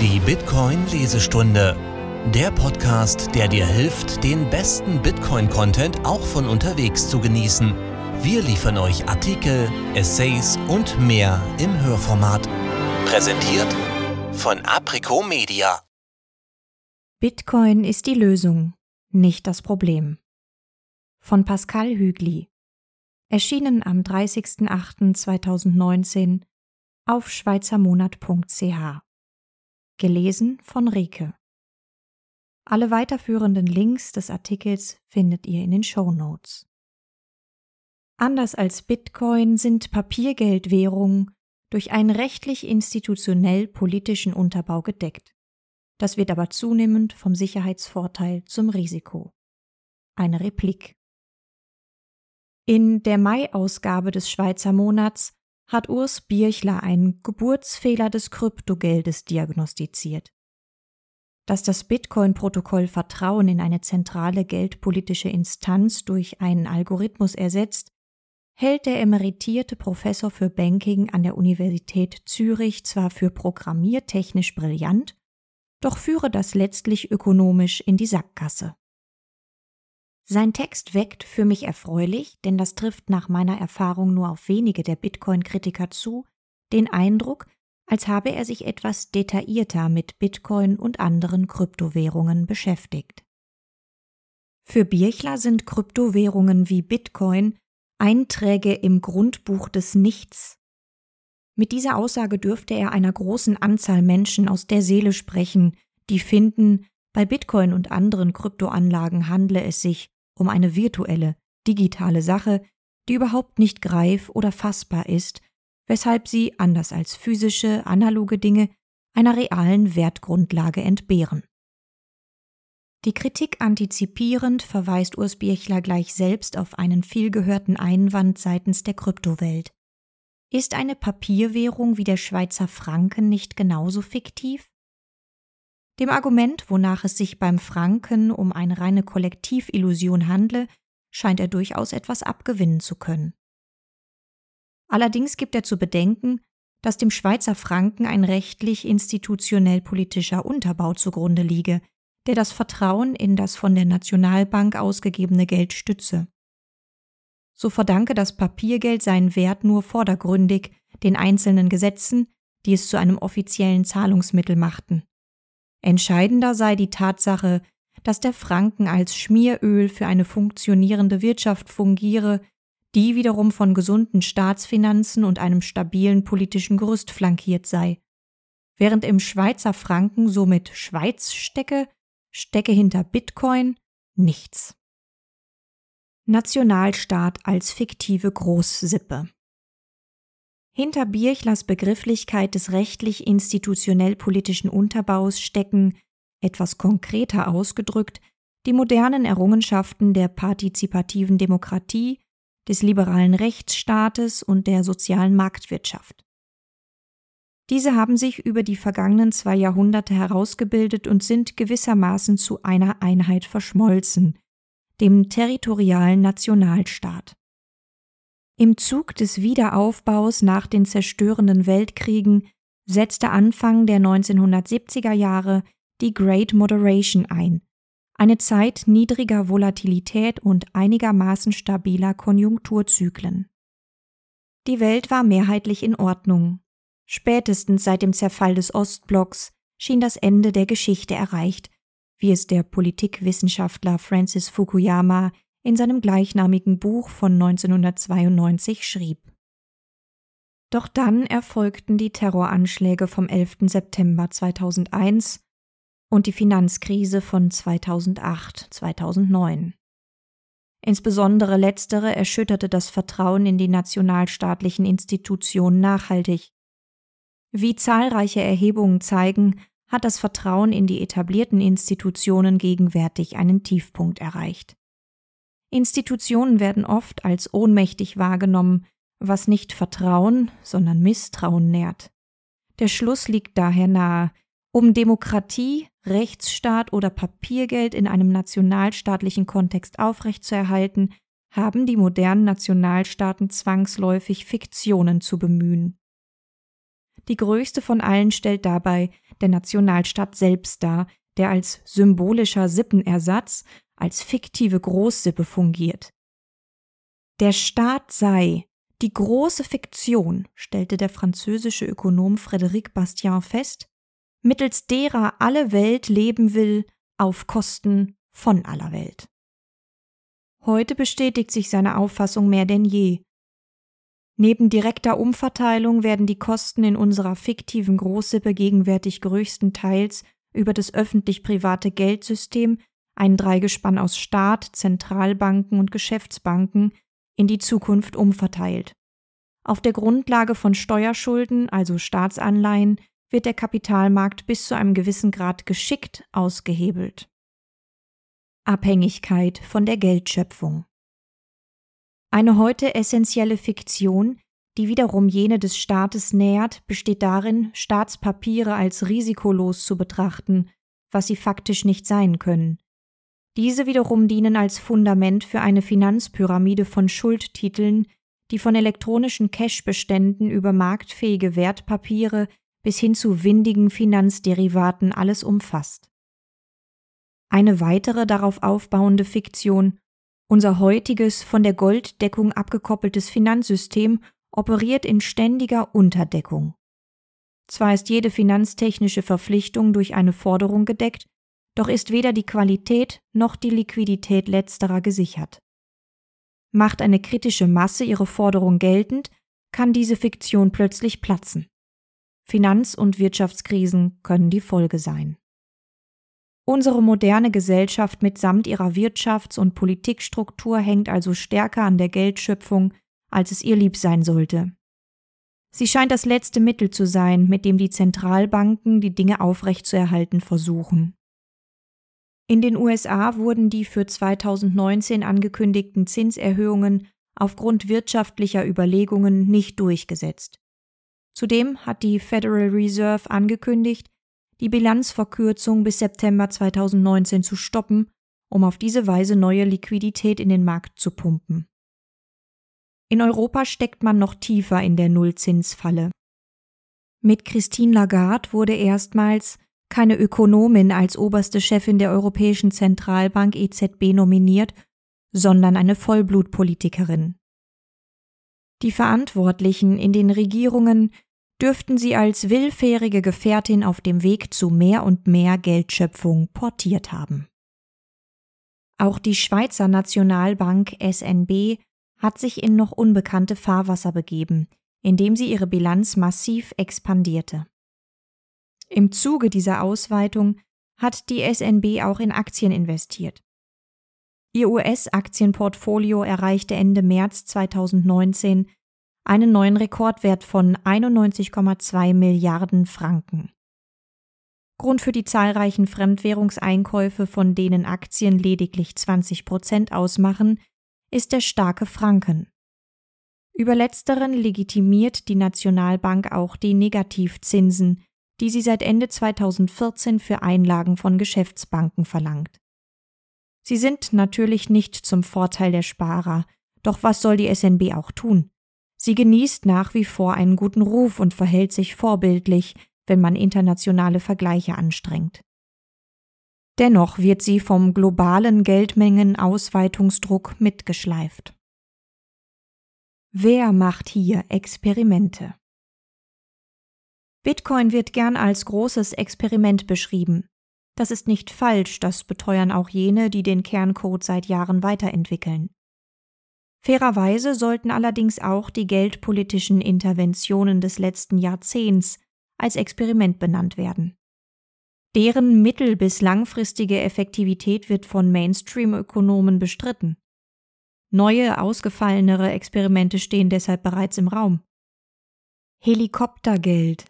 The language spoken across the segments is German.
Die Bitcoin-Lesestunde. Der Podcast, der dir hilft, den besten Bitcoin-Content auch von unterwegs zu genießen. Wir liefern euch Artikel, Essays und mehr im Hörformat. Präsentiert von Aprico Media. Bitcoin ist die Lösung, nicht das Problem. Von Pascal Hügli. Erschienen am 30.08.2019 auf schweizermonat.ch. Gelesen von Rike. Alle weiterführenden Links des Artikels findet ihr in den Show Notes. Anders als Bitcoin sind Papiergeldwährungen durch einen rechtlich institutionell politischen Unterbau gedeckt. Das wird aber zunehmend vom Sicherheitsvorteil zum Risiko. Eine Replik. In der Mai-Ausgabe des Schweizer Monats hat Urs Birchler einen Geburtsfehler des Kryptogeldes diagnostiziert. Dass das Bitcoin-Protokoll Vertrauen in eine zentrale geldpolitische Instanz durch einen Algorithmus ersetzt, hält der emeritierte Professor für Banking an der Universität Zürich zwar für programmiertechnisch brillant, doch führe das letztlich ökonomisch in die Sackgasse. Sein Text weckt für mich erfreulich, denn das trifft nach meiner Erfahrung nur auf wenige der Bitcoin-Kritiker zu, den Eindruck, als habe er sich etwas detaillierter mit Bitcoin und anderen Kryptowährungen beschäftigt. Für Birchler sind Kryptowährungen wie Bitcoin Einträge im Grundbuch des Nichts. Mit dieser Aussage dürfte er einer großen Anzahl Menschen aus der Seele sprechen, die finden, bei Bitcoin und anderen Kryptoanlagen handle es sich um eine virtuelle, digitale Sache, die überhaupt nicht greif oder fassbar ist, weshalb sie, anders als physische, analoge Dinge, einer realen Wertgrundlage entbehren. Die Kritik antizipierend verweist Urs Birchler gleich selbst auf einen vielgehörten Einwand seitens der Kryptowelt. Ist eine Papierwährung wie der Schweizer Franken nicht genauso fiktiv? Dem Argument, wonach es sich beim Franken um eine reine Kollektivillusion handle, scheint er durchaus etwas abgewinnen zu können. Allerdings gibt er zu bedenken, dass dem Schweizer Franken ein rechtlich institutionell politischer Unterbau zugrunde liege, der das Vertrauen in das von der Nationalbank ausgegebene Geld stütze. So verdanke das Papiergeld seinen Wert nur vordergründig den einzelnen Gesetzen, die es zu einem offiziellen Zahlungsmittel machten. Entscheidender sei die Tatsache, dass der Franken als Schmieröl für eine funktionierende Wirtschaft fungiere, die wiederum von gesunden Staatsfinanzen und einem stabilen politischen Gerüst flankiert sei. Während im Schweizer Franken somit Schweiz stecke, stecke hinter Bitcoin nichts. Nationalstaat als fiktive Großsippe. Hinter Birchlers Begrifflichkeit des rechtlich-institutionell-politischen Unterbaus stecken, etwas konkreter ausgedrückt, die modernen Errungenschaften der partizipativen Demokratie, des liberalen Rechtsstaates und der sozialen Marktwirtschaft. Diese haben sich über die vergangenen zwei Jahrhunderte herausgebildet und sind gewissermaßen zu einer Einheit verschmolzen, dem territorialen Nationalstaat. Im Zug des Wiederaufbaus nach den zerstörenden Weltkriegen setzte Anfang der 1970er Jahre die Great Moderation ein, eine Zeit niedriger Volatilität und einigermaßen stabiler Konjunkturzyklen. Die Welt war mehrheitlich in Ordnung. Spätestens seit dem Zerfall des Ostblocks schien das Ende der Geschichte erreicht, wie es der Politikwissenschaftler Francis Fukuyama in seinem gleichnamigen Buch von 1992 schrieb. Doch dann erfolgten die Terroranschläge vom 11. September 2001 und die Finanzkrise von 2008-2009. Insbesondere letztere erschütterte das Vertrauen in die nationalstaatlichen Institutionen nachhaltig. Wie zahlreiche Erhebungen zeigen, hat das Vertrauen in die etablierten Institutionen gegenwärtig einen Tiefpunkt erreicht. Institutionen werden oft als ohnmächtig wahrgenommen, was nicht Vertrauen, sondern Misstrauen nährt. Der Schluss liegt daher nahe, um Demokratie, Rechtsstaat oder Papiergeld in einem nationalstaatlichen Kontext aufrechtzuerhalten, haben die modernen Nationalstaaten zwangsläufig Fiktionen zu bemühen. Die größte von allen stellt dabei der Nationalstaat selbst dar, der als symbolischer Sippenersatz, als fiktive Großsippe fungiert. Der Staat sei die große Fiktion, stellte der französische Ökonom Frédéric Bastien fest, mittels derer alle Welt leben will auf Kosten von aller Welt. Heute bestätigt sich seine Auffassung mehr denn je. Neben direkter Umverteilung werden die Kosten in unserer fiktiven Großsippe gegenwärtig größtenteils über das öffentlich-private Geldsystem, ein Dreigespann aus Staat, Zentralbanken und Geschäftsbanken, in die Zukunft umverteilt. Auf der Grundlage von Steuerschulden, also Staatsanleihen, wird der Kapitalmarkt bis zu einem gewissen Grad geschickt ausgehebelt. Abhängigkeit von der Geldschöpfung. Eine heute essentielle Fiktion, die wiederum jene des Staates nähert, besteht darin, Staatspapiere als risikolos zu betrachten, was sie faktisch nicht sein können. Diese wiederum dienen als Fundament für eine Finanzpyramide von Schuldtiteln, die von elektronischen Cashbeständen über marktfähige Wertpapiere bis hin zu windigen Finanzderivaten alles umfasst. Eine weitere darauf aufbauende Fiktion, unser heutiges von der Golddeckung abgekoppeltes Finanzsystem operiert in ständiger Unterdeckung. Zwar ist jede finanztechnische Verpflichtung durch eine Forderung gedeckt, doch ist weder die Qualität noch die Liquidität letzterer gesichert. Macht eine kritische Masse ihre Forderung geltend, kann diese Fiktion plötzlich platzen. Finanz- und Wirtschaftskrisen können die Folge sein. Unsere moderne Gesellschaft mitsamt ihrer Wirtschafts- und Politikstruktur hängt also stärker an der Geldschöpfung, als es ihr lieb sein sollte. Sie scheint das letzte Mittel zu sein, mit dem die Zentralbanken die Dinge aufrechtzuerhalten versuchen. In den USA wurden die für 2019 angekündigten Zinserhöhungen aufgrund wirtschaftlicher Überlegungen nicht durchgesetzt. Zudem hat die Federal Reserve angekündigt, die Bilanzverkürzung bis September 2019 zu stoppen, um auf diese Weise neue Liquidität in den Markt zu pumpen. In Europa steckt man noch tiefer in der Nullzinsfalle. Mit Christine Lagarde wurde erstmals keine Ökonomin als oberste Chefin der Europäischen Zentralbank EZB nominiert, sondern eine Vollblutpolitikerin. Die Verantwortlichen in den Regierungen dürften sie als willfährige Gefährtin auf dem Weg zu mehr und mehr Geldschöpfung portiert haben. Auch die Schweizer Nationalbank SNB hat sich in noch unbekannte Fahrwasser begeben, indem sie ihre Bilanz massiv expandierte. Im Zuge dieser Ausweitung hat die SNB auch in Aktien investiert. Ihr US-Aktienportfolio erreichte Ende März 2019 einen neuen Rekordwert von 91,2 Milliarden Franken. Grund für die zahlreichen Fremdwährungseinkäufe, von denen Aktien lediglich 20 Prozent ausmachen, ist der starke Franken. Über letzteren legitimiert die Nationalbank auch die Negativzinsen, die sie seit Ende 2014 für Einlagen von Geschäftsbanken verlangt. Sie sind natürlich nicht zum Vorteil der Sparer, doch was soll die SNB auch tun? Sie genießt nach wie vor einen guten Ruf und verhält sich vorbildlich, wenn man internationale Vergleiche anstrengt. Dennoch wird sie vom globalen Geldmengenausweitungsdruck mitgeschleift. Wer macht hier Experimente? Bitcoin wird gern als großes Experiment beschrieben. Das ist nicht falsch, das beteuern auch jene, die den Kerncode seit Jahren weiterentwickeln. Fairerweise sollten allerdings auch die geldpolitischen Interventionen des letzten Jahrzehnts als Experiment benannt werden. Deren mittel- bis langfristige Effektivität wird von Mainstream-Ökonomen bestritten. Neue, ausgefallenere Experimente stehen deshalb bereits im Raum. Helikoptergeld,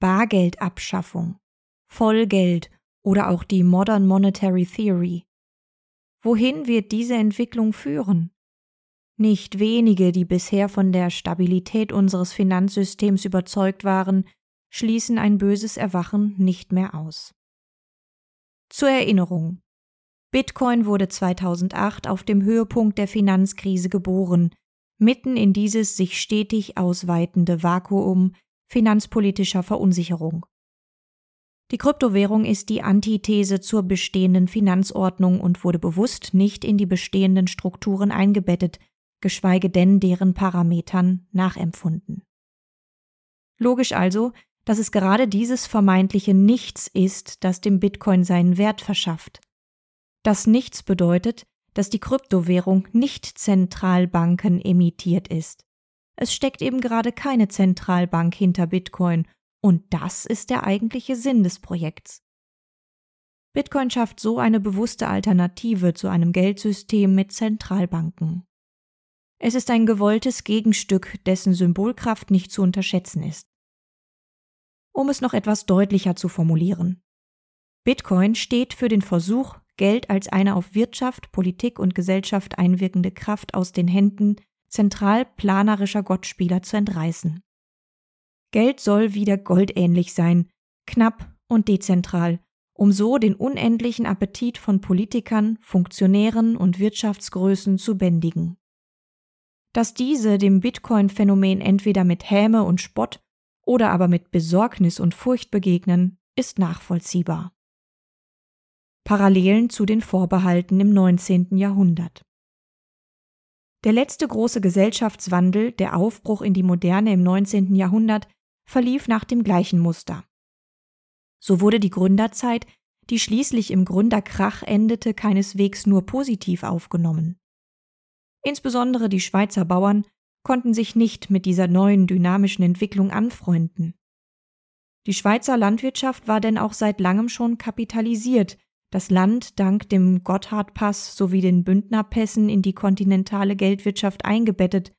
Bargeldabschaffung, Vollgeld oder auch die Modern Monetary Theory. Wohin wird diese Entwicklung führen? Nicht wenige, die bisher von der Stabilität unseres Finanzsystems überzeugt waren, schließen ein böses Erwachen nicht mehr aus. Zur Erinnerung. Bitcoin wurde 2008 auf dem Höhepunkt der Finanzkrise geboren, mitten in dieses sich stetig ausweitende Vakuum finanzpolitischer Verunsicherung. Die Kryptowährung ist die Antithese zur bestehenden Finanzordnung und wurde bewusst nicht in die bestehenden Strukturen eingebettet, geschweige denn deren Parametern nachempfunden. Logisch also, dass es gerade dieses vermeintliche Nichts ist, das dem Bitcoin seinen Wert verschafft. Das Nichts bedeutet, dass die Kryptowährung nicht Zentralbanken emittiert ist. Es steckt eben gerade keine Zentralbank hinter Bitcoin, und das ist der eigentliche Sinn des Projekts. Bitcoin schafft so eine bewusste Alternative zu einem Geldsystem mit Zentralbanken. Es ist ein gewolltes Gegenstück, dessen Symbolkraft nicht zu unterschätzen ist. Um es noch etwas deutlicher zu formulieren. Bitcoin steht für den Versuch, Geld als eine auf Wirtschaft, Politik und Gesellschaft einwirkende Kraft aus den Händen zentral planerischer Gottspieler zu entreißen. Geld soll wieder goldähnlich sein, knapp und dezentral, um so den unendlichen Appetit von Politikern, Funktionären und Wirtschaftsgrößen zu bändigen. Dass diese dem Bitcoin-Phänomen entweder mit Häme und Spott oder aber mit Besorgnis und Furcht begegnen, ist nachvollziehbar. Parallelen zu den Vorbehalten im 19. Jahrhundert. Der letzte große Gesellschaftswandel, der Aufbruch in die Moderne im 19. Jahrhundert, verlief nach dem gleichen Muster. So wurde die Gründerzeit, die schließlich im Gründerkrach endete, keineswegs nur positiv aufgenommen. Insbesondere die Schweizer Bauern konnten sich nicht mit dieser neuen dynamischen Entwicklung anfreunden. Die Schweizer Landwirtschaft war denn auch seit langem schon kapitalisiert, das Land dank dem Gotthardpass sowie den Bündnerpässen in die kontinentale Geldwirtschaft eingebettet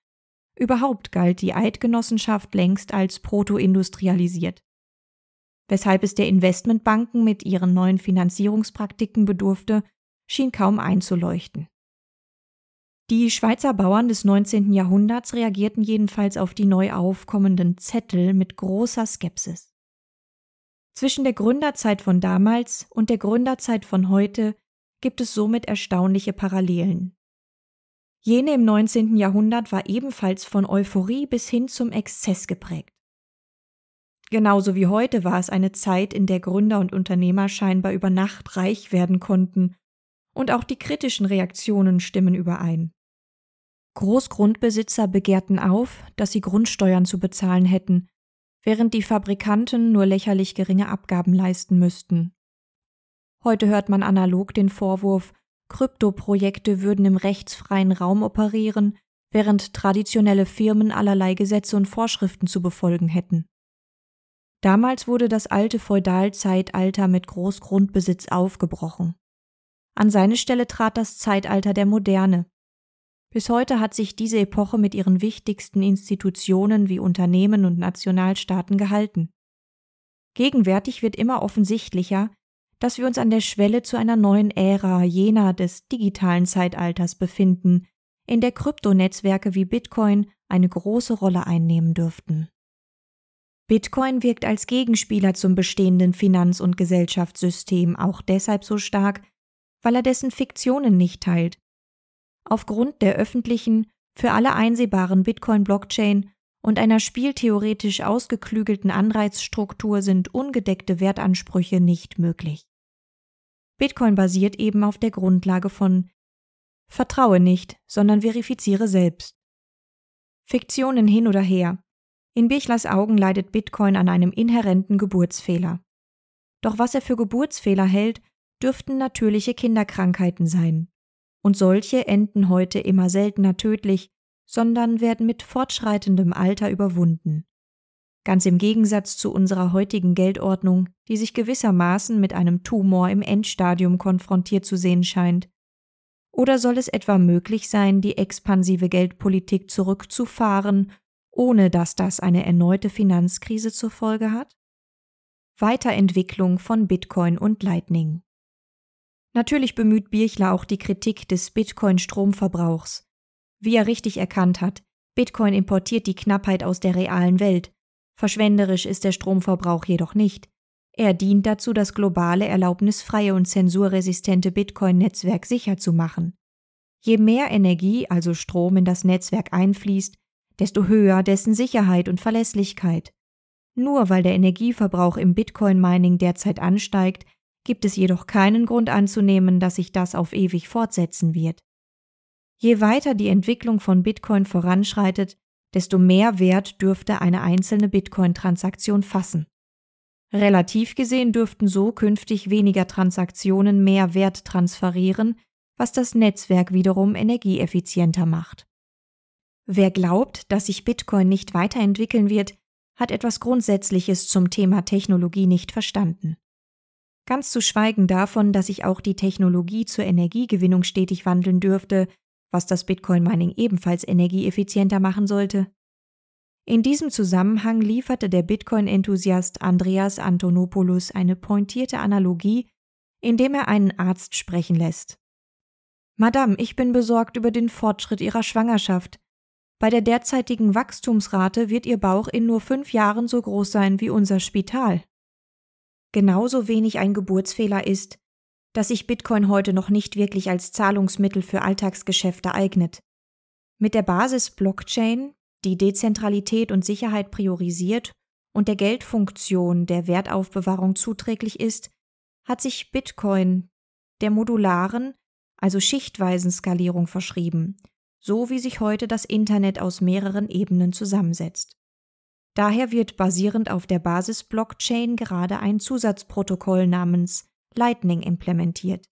Überhaupt galt die Eidgenossenschaft längst als protoindustrialisiert. Weshalb es der Investmentbanken mit ihren neuen Finanzierungspraktiken bedurfte, schien kaum einzuleuchten. Die Schweizer Bauern des 19. Jahrhunderts reagierten jedenfalls auf die neu aufkommenden Zettel mit großer Skepsis. Zwischen der Gründerzeit von damals und der Gründerzeit von heute gibt es somit erstaunliche Parallelen. Jene im 19. Jahrhundert war ebenfalls von Euphorie bis hin zum Exzess geprägt. Genauso wie heute war es eine Zeit, in der Gründer und Unternehmer scheinbar über Nacht reich werden konnten, und auch die kritischen Reaktionen stimmen überein. Großgrundbesitzer begehrten auf, dass sie Grundsteuern zu bezahlen hätten, während die Fabrikanten nur lächerlich geringe Abgaben leisten müssten. Heute hört man analog den Vorwurf, Kryptoprojekte würden im rechtsfreien Raum operieren, während traditionelle Firmen allerlei Gesetze und Vorschriften zu befolgen hätten. Damals wurde das alte Feudalzeitalter mit Großgrundbesitz aufgebrochen. An seine Stelle trat das Zeitalter der Moderne. Bis heute hat sich diese Epoche mit ihren wichtigsten Institutionen wie Unternehmen und Nationalstaaten gehalten. Gegenwärtig wird immer offensichtlicher, dass wir uns an der Schwelle zu einer neuen Ära jener des digitalen Zeitalters befinden, in der Kryptonetzwerke wie Bitcoin eine große Rolle einnehmen dürften. Bitcoin wirkt als Gegenspieler zum bestehenden Finanz- und Gesellschaftssystem auch deshalb so stark, weil er dessen Fiktionen nicht teilt. Aufgrund der öffentlichen, für alle einsehbaren Bitcoin-Blockchain und einer spieltheoretisch ausgeklügelten Anreizstruktur sind ungedeckte Wertansprüche nicht möglich. Bitcoin basiert eben auf der Grundlage von Vertraue nicht, sondern verifiziere selbst. Fiktionen hin oder her. In Bichlers Augen leidet Bitcoin an einem inhärenten Geburtsfehler. Doch was er für Geburtsfehler hält, dürften natürliche Kinderkrankheiten sein. Und solche enden heute immer seltener tödlich, sondern werden mit fortschreitendem Alter überwunden ganz im Gegensatz zu unserer heutigen Geldordnung, die sich gewissermaßen mit einem Tumor im Endstadium konfrontiert zu sehen scheint. Oder soll es etwa möglich sein, die expansive Geldpolitik zurückzufahren, ohne dass das eine erneute Finanzkrise zur Folge hat? Weiterentwicklung von Bitcoin und Lightning. Natürlich bemüht Birchler auch die Kritik des Bitcoin-Stromverbrauchs. Wie er richtig erkannt hat, Bitcoin importiert die Knappheit aus der realen Welt, Verschwenderisch ist der Stromverbrauch jedoch nicht. Er dient dazu, das globale, erlaubnisfreie und zensurresistente Bitcoin-Netzwerk sicher zu machen. Je mehr Energie, also Strom, in das Netzwerk einfließt, desto höher dessen Sicherheit und Verlässlichkeit. Nur weil der Energieverbrauch im Bitcoin-Mining derzeit ansteigt, gibt es jedoch keinen Grund anzunehmen, dass sich das auf ewig fortsetzen wird. Je weiter die Entwicklung von Bitcoin voranschreitet, desto mehr Wert dürfte eine einzelne Bitcoin-Transaktion fassen. Relativ gesehen dürften so künftig weniger Transaktionen mehr Wert transferieren, was das Netzwerk wiederum energieeffizienter macht. Wer glaubt, dass sich Bitcoin nicht weiterentwickeln wird, hat etwas Grundsätzliches zum Thema Technologie nicht verstanden. Ganz zu schweigen davon, dass sich auch die Technologie zur Energiegewinnung stetig wandeln dürfte, was das Bitcoin-Mining ebenfalls energieeffizienter machen sollte. In diesem Zusammenhang lieferte der Bitcoin-Enthusiast Andreas Antonopoulos eine pointierte Analogie, indem er einen Arzt sprechen lässt. Madame, ich bin besorgt über den Fortschritt Ihrer Schwangerschaft. Bei der derzeitigen Wachstumsrate wird Ihr Bauch in nur fünf Jahren so groß sein wie unser Spital. Genauso wenig ein Geburtsfehler ist, dass sich Bitcoin heute noch nicht wirklich als Zahlungsmittel für Alltagsgeschäfte eignet. Mit der Basis Blockchain, die Dezentralität und Sicherheit priorisiert und der Geldfunktion der Wertaufbewahrung zuträglich ist, hat sich Bitcoin der modularen, also schichtweisen Skalierung verschrieben, so wie sich heute das Internet aus mehreren Ebenen zusammensetzt. Daher wird basierend auf der Basis-Blockchain gerade ein Zusatzprotokoll namens Lightning implementiert.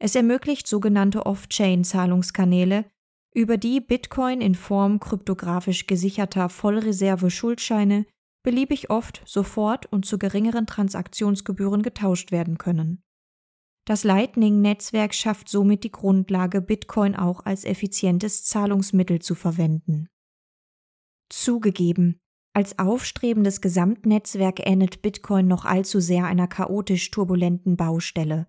Es ermöglicht sogenannte Off-Chain-Zahlungskanäle, über die Bitcoin in Form kryptografisch gesicherter Vollreserve-Schuldscheine beliebig oft, sofort und zu geringeren Transaktionsgebühren getauscht werden können. Das Lightning-Netzwerk schafft somit die Grundlage, Bitcoin auch als effizientes Zahlungsmittel zu verwenden. Zugegeben, als aufstrebendes Gesamtnetzwerk ähnelt Bitcoin noch allzu sehr einer chaotisch turbulenten Baustelle.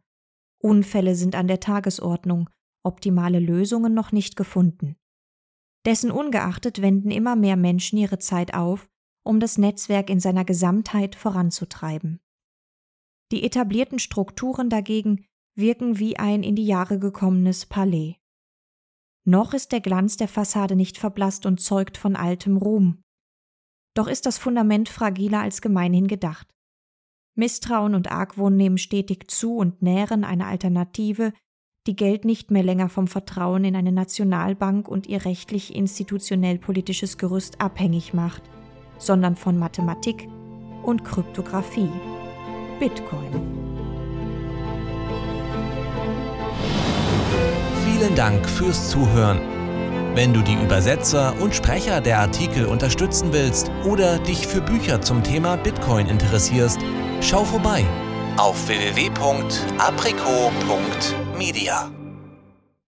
Unfälle sind an der Tagesordnung, optimale Lösungen noch nicht gefunden. Dessen ungeachtet wenden immer mehr Menschen ihre Zeit auf, um das Netzwerk in seiner Gesamtheit voranzutreiben. Die etablierten Strukturen dagegen wirken wie ein in die Jahre gekommenes Palais. Noch ist der Glanz der Fassade nicht verblasst und zeugt von altem Ruhm. Doch ist das Fundament fragiler als gemeinhin gedacht. Misstrauen und Argwohn nehmen stetig zu und nähren eine Alternative, die Geld nicht mehr länger vom Vertrauen in eine Nationalbank und ihr rechtlich institutionell politisches Gerüst abhängig macht, sondern von Mathematik und Kryptographie. Bitcoin. Vielen Dank fürs Zuhören. Wenn du die Übersetzer und Sprecher der Artikel unterstützen willst oder dich für Bücher zum Thema Bitcoin interessierst, schau vorbei auf www.aprico.media.